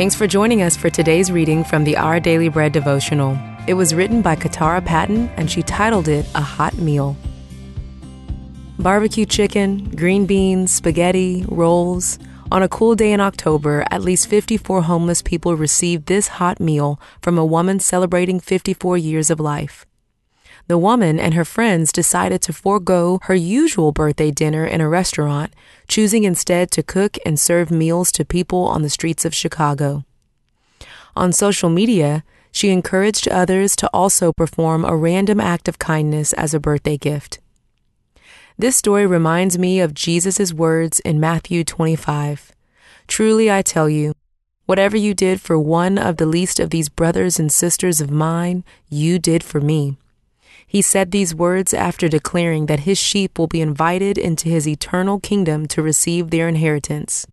Thanks for joining us for today's reading from the Our Daily Bread devotional. It was written by Katara Patton and she titled it A Hot Meal. Barbecue chicken, green beans, spaghetti, rolls. On a cool day in October, at least 54 homeless people received this hot meal from a woman celebrating 54 years of life. The woman and her friends decided to forego her usual birthday dinner in a restaurant, choosing instead to cook and serve meals to people on the streets of Chicago. On social media, she encouraged others to also perform a random act of kindness as a birthday gift. This story reminds me of Jesus' words in Matthew 25. Truly I tell you, whatever you did for one of the least of these brothers and sisters of mine, you did for me. He said these words after declaring that his sheep will be invited into his eternal kingdom to receive their inheritance.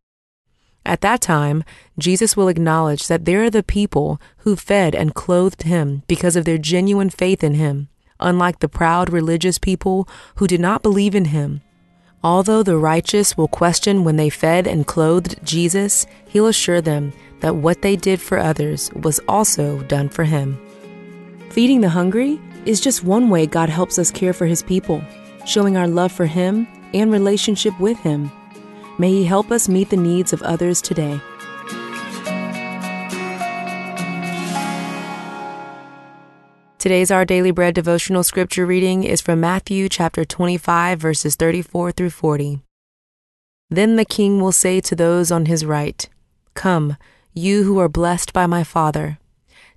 At that time, Jesus will acknowledge that there are the people who fed and clothed him because of their genuine faith in him unlike the proud religious people who did not believe in him. Although the righteous will question when they fed and clothed Jesus, he'll assure them that what they did for others was also done for him. Feeding the hungry is just one way God helps us care for his people, showing our love for him and relationship with him. May he help us meet the needs of others today. Today's Our Daily Bread devotional scripture reading is from Matthew chapter 25, verses 34 through 40. Then the king will say to those on his right, Come, you who are blessed by my Father.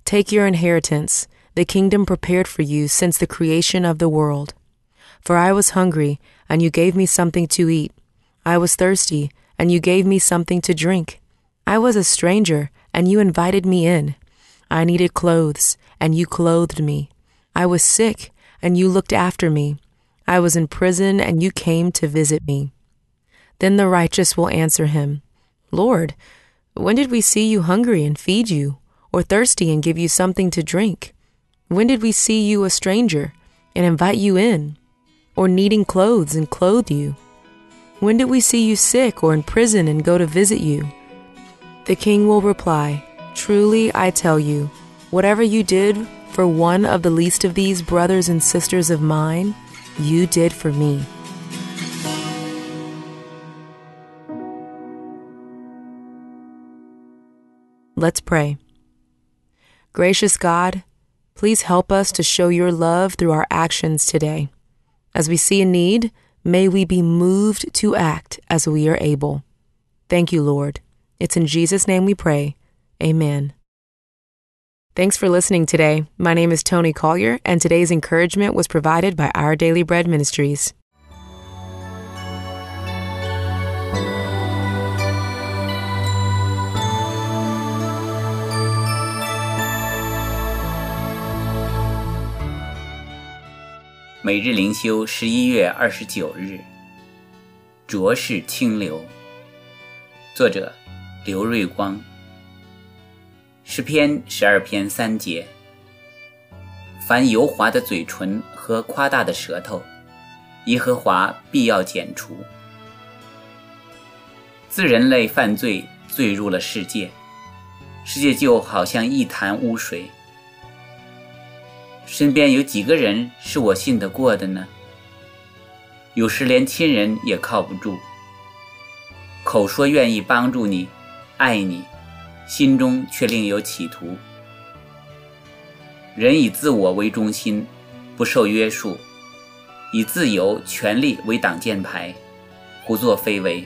Take your inheritance, the kingdom prepared for you since the creation of the world. For I was hungry, and you gave me something to eat. I was thirsty, and you gave me something to drink. I was a stranger, and you invited me in. I needed clothes, and you clothed me. I was sick, and you looked after me. I was in prison, and you came to visit me. Then the righteous will answer him, Lord, when did we see you hungry and feed you, or thirsty and give you something to drink? When did we see you a stranger and invite you in, or needing clothes and clothe you? When did we see you sick or in prison and go to visit you? The king will reply, Truly, I tell you, whatever you did for one of the least of these brothers and sisters of mine, you did for me. Let's pray. Gracious God, please help us to show your love through our actions today. As we see a need, may we be moved to act as we are able. Thank you, Lord. It's in Jesus' name we pray. Amen. Thanks for listening today. My name is Tony Collier, and today's encouragement was provided by Our Daily Bread Ministries. 每日灵修，十一月二十九日，浊世清流。作者：刘瑞光。诗篇十二篇三节：凡油滑的嘴唇和夸大的舌头，耶和华必要剪除。自人类犯罪坠入了世界，世界就好像一潭污水。身边有几个人是我信得过的呢？有时连亲人也靠不住，口说愿意帮助你，爱你。心中却另有企图。人以自我为中心，不受约束，以自由、权力为挡箭牌，胡作非为。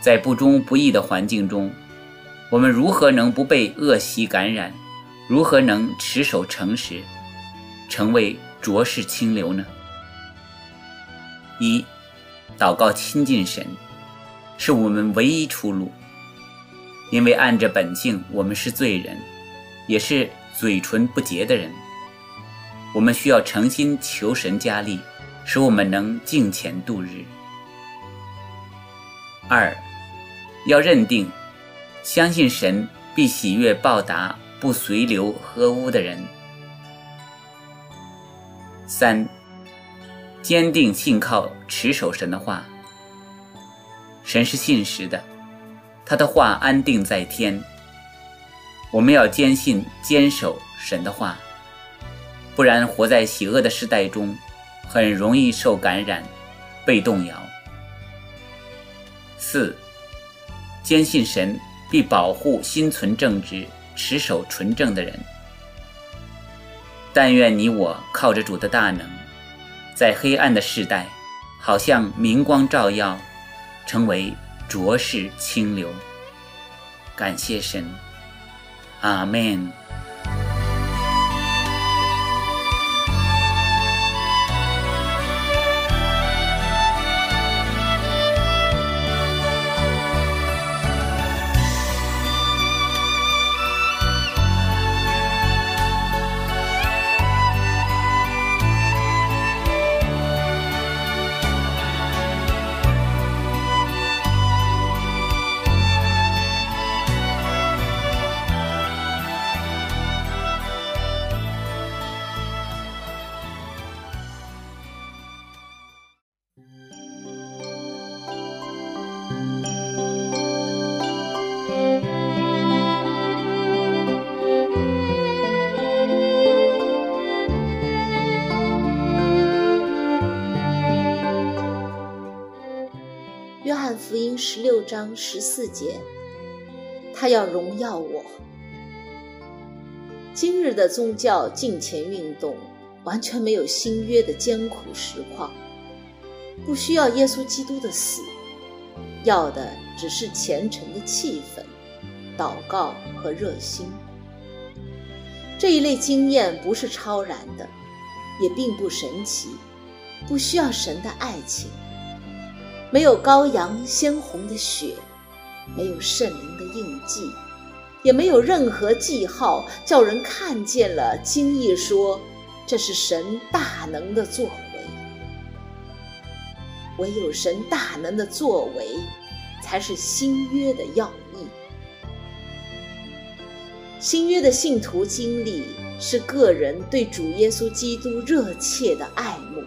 在不忠不义的环境中，我们如何能不被恶习感染？如何能持守诚实，成为浊世清流呢？一，祷告亲近神，是我们唯一出路。因为按着本性，我们是罪人，也是嘴唇不洁的人。我们需要诚心求神加力，使我们能敬虔度日。二，要认定，相信神必喜悦报答不随流喝污的人。三，坚定信靠持守神的话，神是信实的。他的话安定在天，我们要坚信、坚守神的话，不然活在邪恶的时代中，很容易受感染，被动摇。四，坚信神必保护心存正直、持守纯正的人。但愿你我靠着主的大能，在黑暗的时代，好像明光照耀，成为浊世清流。感谢神，阿门。章十四节，他要荣耀我。今日的宗教敬虔运动完全没有新约的艰苦实况，不需要耶稣基督的死，要的只是虔诚的气氛、祷告和热心。这一类经验不是超然的，也并不神奇，不需要神的爱情。没有羔羊鲜红的血，没有圣灵的印记，也没有任何记号叫人看见了惊异说这是神大能的作为。唯有神大能的作为，才是新约的要义。新约的信徒经历是个人对主耶稣基督热切的爱慕。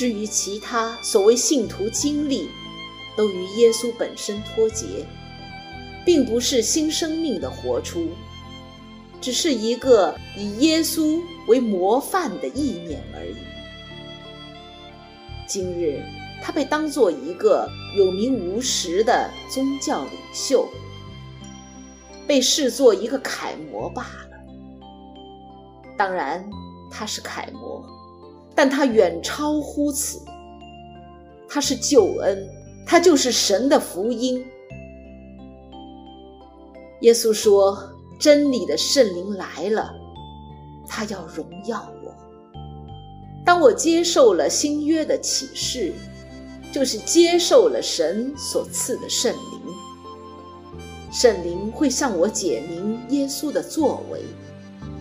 至于其他所谓信徒经历，都与耶稣本身脱节，并不是新生命的活出，只是一个以耶稣为模范的意念而已。今日他被当作一个有名无实的宗教领袖，被视作一个楷模罢了。当然，他是楷模。但它远超乎此，它是救恩，它就是神的福音。耶稣说：“真理的圣灵来了，他要荣耀我。当我接受了新约的启示，就是接受了神所赐的圣灵。圣灵会向我解明耶稣的作为。”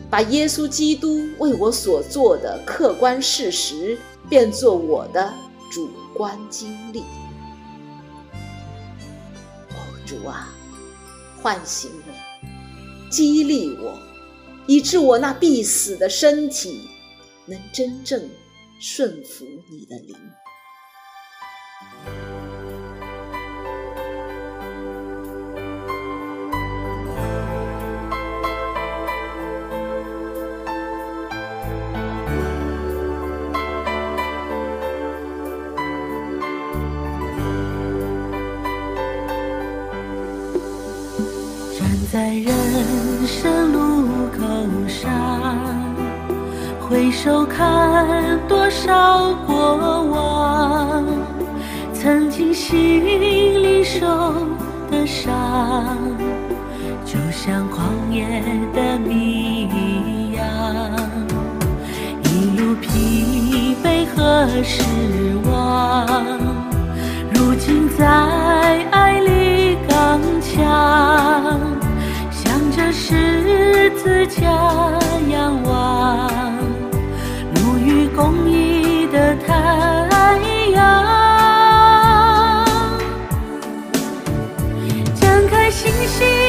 把耶稣基督为我所做的客观事实变作我的主观经历。哦，主啊，唤醒我，激励我，以致我那必死的身体能真正顺服你的灵。在人生路口上，回首看多少过往，曾经心里受的伤，就像旷野的迷羊，一路疲惫和失望，如今在仰望，沐浴公益的太阳，展开星星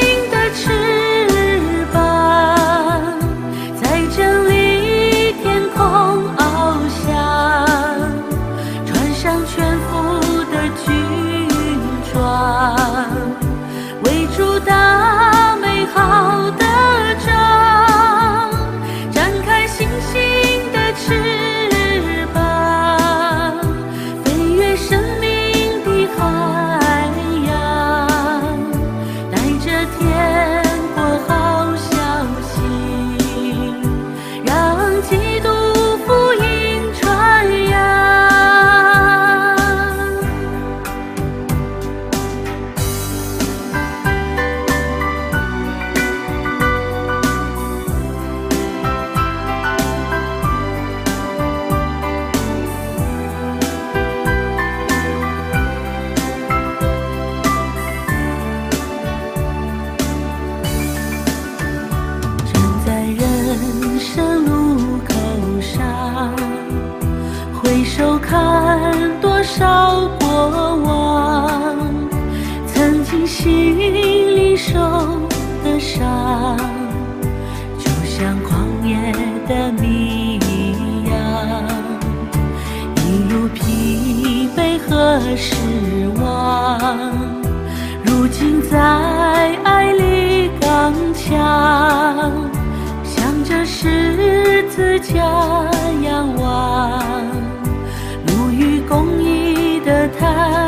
心里受的伤，就像旷野的迷羊，一路疲惫和失望，如今在爱里刚强，向着十字架仰望，路与公义的太